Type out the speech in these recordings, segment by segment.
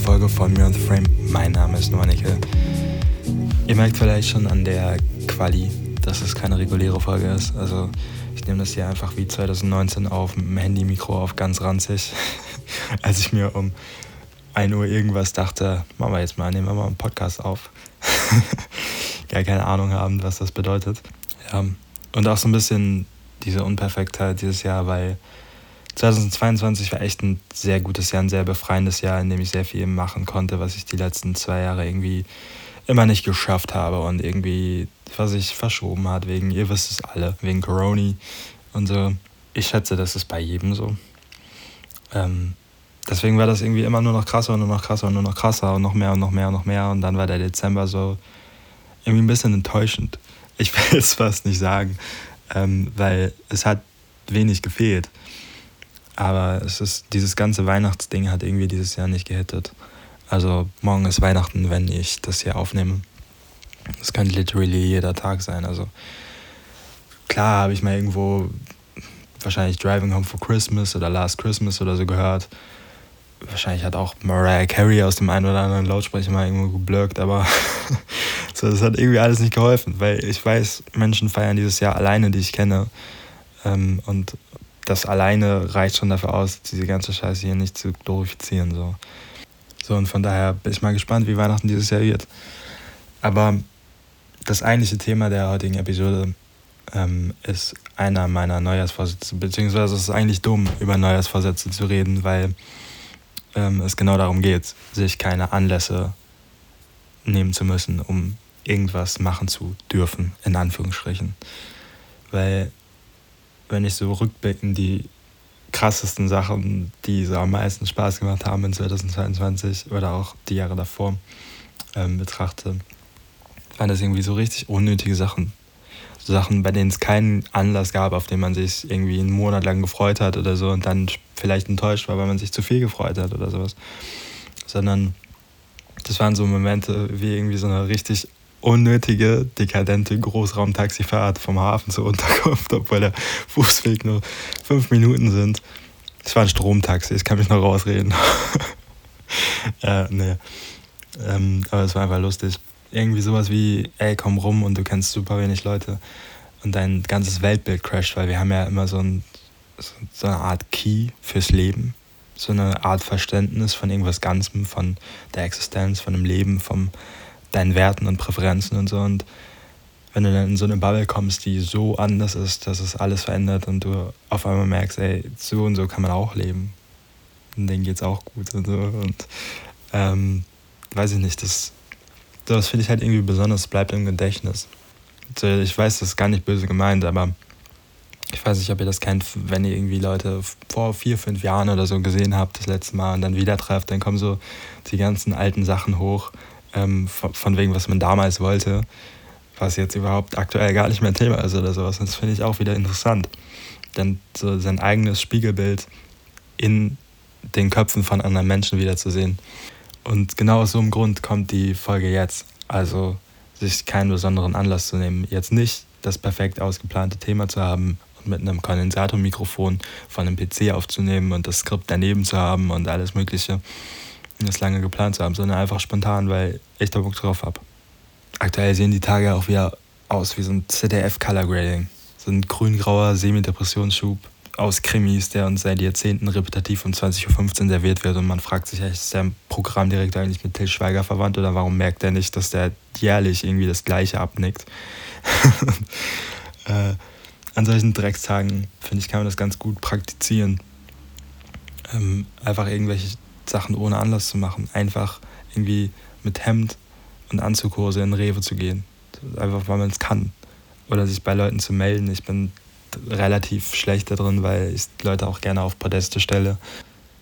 Folge von Me on the Frame. Mein Name ist Noah. Ihr merkt vielleicht schon an der Quali, dass es keine reguläre Folge ist. Also ich nehme das hier einfach wie 2019 auf mit dem Handy-Mikro auf ganz ranzig. Als ich mir um 1 Uhr irgendwas dachte, machen wir jetzt mal, nehmen wir mal einen Podcast auf. Gar keine Ahnung haben, was das bedeutet. Und auch so ein bisschen diese Unperfektheit dieses Jahr, weil 2022 war echt ein sehr gutes Jahr, ein sehr befreiendes Jahr, in dem ich sehr viel machen konnte, was ich die letzten zwei Jahre irgendwie immer nicht geschafft habe und irgendwie, was sich verschoben hat, wegen, ihr wisst es alle, wegen Corona und so. Ich schätze, das ist bei jedem so. Ähm, deswegen war das irgendwie immer nur noch krasser und nur noch krasser und nur noch krasser und noch mehr und noch mehr und noch mehr. Und dann war der Dezember so irgendwie ein bisschen enttäuschend. Ich will es fast nicht sagen, ähm, weil es hat wenig gefehlt. Aber es ist, dieses ganze Weihnachtsding hat irgendwie dieses Jahr nicht gehittet. Also morgen ist Weihnachten, wenn ich das hier aufnehme. Es kann literally jeder Tag sein. Also klar habe ich mal irgendwo wahrscheinlich Driving Home for Christmas oder Last Christmas oder so gehört. Wahrscheinlich hat auch Mariah Carey aus dem einen oder anderen Lautsprecher mal irgendwo geblurkt, aber so, das hat irgendwie alles nicht geholfen, weil ich weiß, Menschen feiern dieses Jahr alleine, die ich kenne. Ähm, und das alleine reicht schon dafür aus, diese ganze Scheiße hier nicht zu glorifizieren. So. so, und von daher bin ich mal gespannt, wie Weihnachten dieses Jahr wird. Aber das eigentliche Thema der heutigen Episode ähm, ist einer meiner Neujahrsvorsätze, beziehungsweise es ist eigentlich dumm, über Neujahrsvorsätze zu reden, weil ähm, es genau darum geht, sich keine Anlässe nehmen zu müssen, um irgendwas machen zu dürfen, in Anführungsstrichen. Weil wenn ich so rückblickend die krassesten Sachen, die so am meisten Spaß gemacht haben in 2022 oder auch die Jahre davor ähm, betrachte, waren das irgendwie so richtig unnötige Sachen. So Sachen, bei denen es keinen Anlass gab, auf den man sich irgendwie einen Monat lang gefreut hat oder so und dann vielleicht enttäuscht war, weil man sich zu viel gefreut hat oder sowas. Sondern das waren so Momente wie irgendwie so eine richtig unnötige, dekadente Großraumtaxifahrt vom Hafen zur Unterkunft, obwohl der Fußweg nur fünf Minuten sind. Es war ein Stromtaxi, ich kann mich noch rausreden. äh, nee. Ähm, aber es war einfach lustig. Irgendwie sowas wie, ey, komm rum und du kennst super wenig Leute und dein ganzes Weltbild crasht, weil wir haben ja immer so, ein, so eine Art Key fürs Leben. So eine Art Verständnis von irgendwas Ganzem, von der Existenz, von dem Leben, vom, deinen Werten und Präferenzen und so. Und wenn du dann in so eine Bubble kommst, die so anders ist, dass es alles verändert und du auf einmal merkst, ey, so und so kann man auch leben. Und denen geht's auch gut und so. Und ähm, weiß ich nicht, das, das finde ich halt irgendwie besonders, bleibt im Gedächtnis. Ich weiß, das ist gar nicht böse gemeint, aber ich weiß nicht, ob ihr das kennt, wenn ihr irgendwie Leute vor vier, fünf Jahren oder so gesehen habt, das letzte Mal und dann wieder trefft, dann kommen so die ganzen alten Sachen hoch ähm, von, von, wegen, was man damals wollte, was jetzt überhaupt aktuell gar nicht mehr Thema ist oder sowas. Das finde ich auch wieder interessant. Denn so sein eigenes Spiegelbild in den Köpfen von anderen Menschen wiederzusehen. Und genau aus so einem Grund kommt die Folge jetzt. Also sich keinen besonderen Anlass zu nehmen. Jetzt nicht das perfekt ausgeplante Thema zu haben und mit einem Kondensatormikrofon von einem PC aufzunehmen und das Skript daneben zu haben und alles Mögliche das lange geplant zu haben, sondern einfach spontan, weil ich da Bock drauf habe. Aktuell sehen die Tage auch wieder aus wie so ein ZDF Color Grading. So ein grün-grauer Semi-Depressionsschub aus Krimis, der uns seit Jahrzehnten repetitiv um 20.15 Uhr serviert wird und man fragt sich, ist der Programmdirektor eigentlich mit Till Schweiger verwandt oder warum merkt er nicht, dass der jährlich irgendwie das Gleiche abnickt? äh, an solchen Dreckstagen, finde ich, kann man das ganz gut praktizieren. Ähm, einfach irgendwelche Sachen ohne Anlass zu machen. Einfach irgendwie mit Hemd und Anzughose in Rewe zu gehen. Einfach weil man es kann. Oder sich bei Leuten zu melden. Ich bin relativ schlecht da drin, weil ich Leute auch gerne auf Podeste stelle.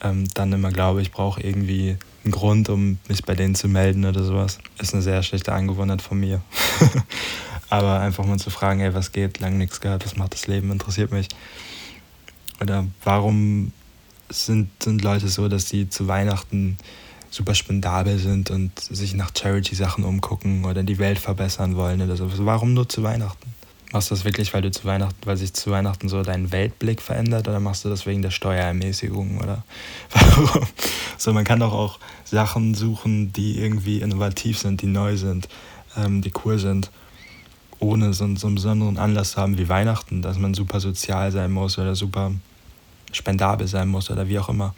Ähm, dann immer glaube, ich brauche irgendwie einen Grund, um mich bei denen zu melden oder sowas. Ist eine sehr schlechte Angewohnheit von mir. Aber einfach mal zu fragen, ey, was geht, lange nichts gehört, was macht das Leben, interessiert mich. Oder warum sind, sind Leute so, dass sie zu Weihnachten super spendabel sind und sich nach Charity-Sachen umgucken oder die Welt verbessern wollen oder so. Warum nur zu Weihnachten? Machst du das wirklich, weil du zu Weihnachten, weil sich zu Weihnachten so dein Weltblick verändert oder machst du das wegen der Steuerermäßigung oder warum? so, man kann doch auch Sachen suchen, die irgendwie innovativ sind, die neu sind, ähm, die cool sind, ohne so, so einen besonderen Anlass zu haben wie Weihnachten, dass man super sozial sein muss oder super spendabel sein muss oder wie auch immer.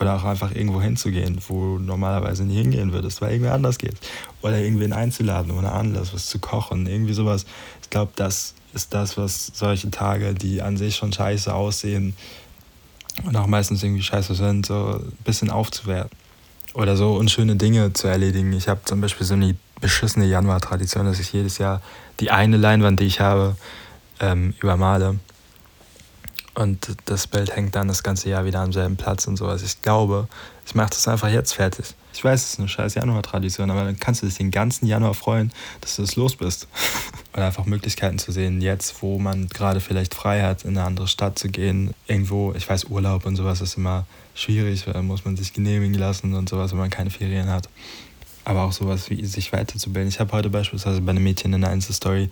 Oder auch einfach irgendwo hinzugehen, wo du normalerweise nie hingehen würdest, weil irgendwer anders geht. Oder irgendwen einzuladen ohne Anlass, was zu kochen, irgendwie sowas. Ich glaube, das ist das, was solche Tage, die an sich schon scheiße aussehen und auch meistens irgendwie scheiße sind, so ein bisschen aufzuwerten. Oder so unschöne Dinge zu erledigen. Ich habe zum Beispiel so eine beschissene Januar-Tradition, dass ich jedes Jahr die eine Leinwand, die ich habe, ähm, übermale. Und das Bild hängt dann das ganze Jahr wieder am selben Platz und sowas. Ich glaube, ich mache das einfach jetzt fertig. Ich weiß, es ist eine scheiß Januar-Tradition, aber dann kannst du dich den ganzen Januar freuen, dass du das los bist. Oder einfach Möglichkeiten zu sehen, jetzt, wo man gerade vielleicht frei hat, in eine andere Stadt zu gehen. Irgendwo, ich weiß, Urlaub und sowas ist immer schwierig, weil muss man sich genehmigen lassen und sowas, wenn man keine Ferien hat. Aber auch sowas wie sich weiterzubilden. Ich habe heute beispielsweise bei einem Mädchen in einer Insta-Story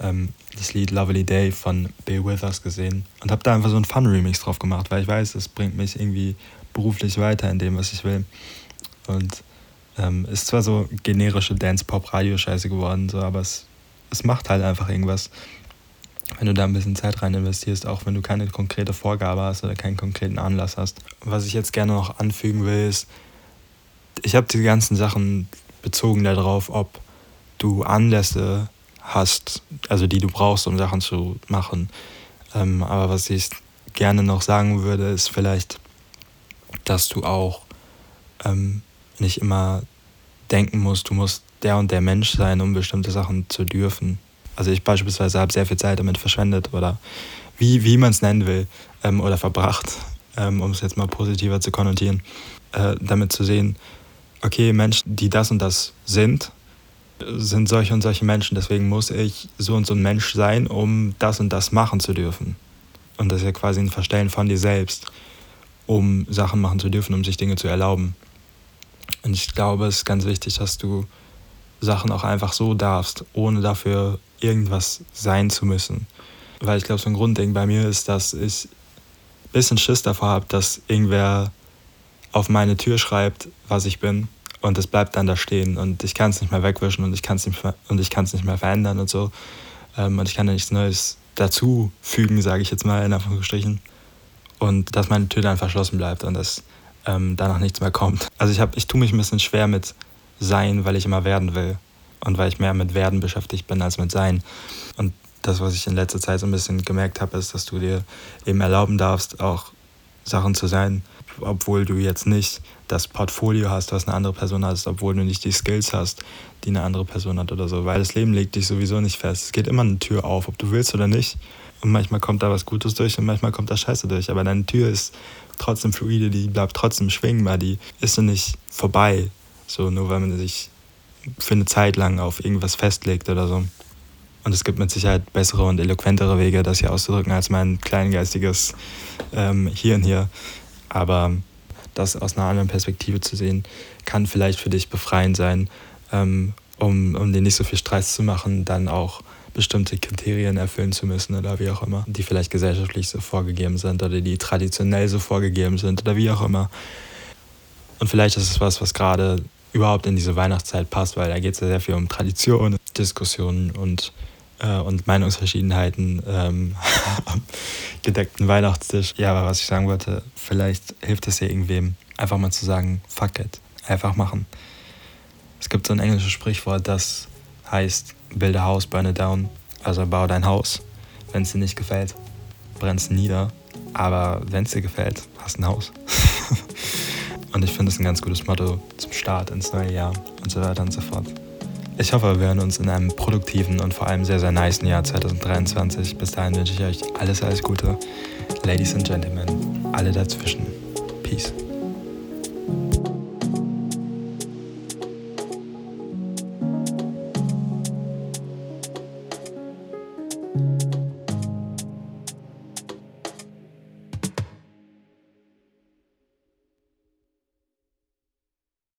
ähm, das Lied Lovely Day von Bill Withers gesehen und habe da einfach so einen Fun-Remix drauf gemacht, weil ich weiß, es bringt mich irgendwie beruflich weiter in dem, was ich will. Und ähm, ist zwar so generische Dance-Pop-Radio-Scheiße geworden, so, aber es, es macht halt einfach irgendwas, wenn du da ein bisschen Zeit rein investierst, auch wenn du keine konkrete Vorgabe hast oder keinen konkreten Anlass hast. Was ich jetzt gerne noch anfügen will, ist, ich habe die ganzen Sachen bezogen darauf, ob du Anlässe hast, also die du brauchst, um Sachen zu machen. Ähm, aber was ich gerne noch sagen würde, ist vielleicht, dass du auch ähm, nicht immer denken musst, du musst der und der Mensch sein, um bestimmte Sachen zu dürfen. Also ich beispielsweise habe sehr viel Zeit damit verschwendet oder wie, wie man es nennen will ähm, oder verbracht, ähm, um es jetzt mal positiver zu konnotieren, äh, damit zu sehen, okay, Menschen, die das und das sind, sind solche und solche Menschen. Deswegen muss ich so und so ein Mensch sein, um das und das machen zu dürfen. Und das ist ja quasi ein Verstellen von dir selbst, um Sachen machen zu dürfen, um sich Dinge zu erlauben. Und ich glaube, es ist ganz wichtig, dass du Sachen auch einfach so darfst, ohne dafür irgendwas sein zu müssen. Weil ich glaube, so ein Grundding bei mir ist, dass ich ein bisschen Schiss davor habe, dass irgendwer auf meine Tür schreibt, was ich bin und es bleibt dann da stehen und ich kann es nicht mehr wegwischen und ich kann es nicht, mehr verändern und so. Ähm, und ich kann da nichts Neues dazu fügen, sage ich jetzt mal in Anführungsstrichen. Und dass meine Tür dann verschlossen bleibt und dass ähm, danach nichts mehr kommt. Also ich, hab, ich tue mich ein bisschen schwer mit Sein, weil ich immer werden will. Und weil ich mehr mit Werden beschäftigt bin als mit Sein. Und das, was ich in letzter Zeit so ein bisschen gemerkt habe, ist, dass du dir eben erlauben darfst, auch Sachen zu sein, obwohl du jetzt nicht das Portfolio hast, was eine andere Person hat, obwohl du nicht die Skills hast, die eine andere Person hat oder so. Weil das Leben legt dich sowieso nicht fest. Es geht immer eine Tür auf, ob du willst oder nicht. Und manchmal kommt da was Gutes durch und manchmal kommt da Scheiße durch. Aber deine Tür ist trotzdem fluide, die bleibt trotzdem schwingbar, die ist so nicht vorbei. So nur weil man sich für eine Zeit lang auf irgendwas festlegt oder so. Und es gibt mit Sicherheit bessere und eloquentere Wege, das hier auszudrücken, als mein kleingeistiges ähm, Hirn hier. Aber das aus einer anderen Perspektive zu sehen, kann vielleicht für dich befreiend sein, ähm, um, um dir nicht so viel Stress zu machen, dann auch bestimmte Kriterien erfüllen zu müssen oder wie auch immer, die vielleicht gesellschaftlich so vorgegeben sind oder die traditionell so vorgegeben sind oder wie auch immer. Und vielleicht ist es was, was gerade überhaupt in diese Weihnachtszeit passt, weil da geht es ja sehr viel um Tradition, Diskussionen und äh, und Meinungsverschiedenheiten ähm, am gedeckten Weihnachtstisch. Ja, aber was ich sagen wollte, vielleicht hilft es ja irgendwem, einfach mal zu sagen, fuck it, einfach machen. Es gibt so ein englisches Sprichwort, das heißt, build a house, burn it down. Also bau dein Haus. Wenn es dir nicht gefällt, brenn es nieder. Aber wenn es dir gefällt, hast ein Haus. und ich finde es ein ganz gutes Motto zum Start ins neue Jahr und so weiter und so fort. Ich hoffe, wir hören uns in einem produktiven und vor allem sehr, sehr nice Jahr 2023. Bis dahin wünsche ich euch alles, alles Gute. Ladies and Gentlemen, alle dazwischen. Peace.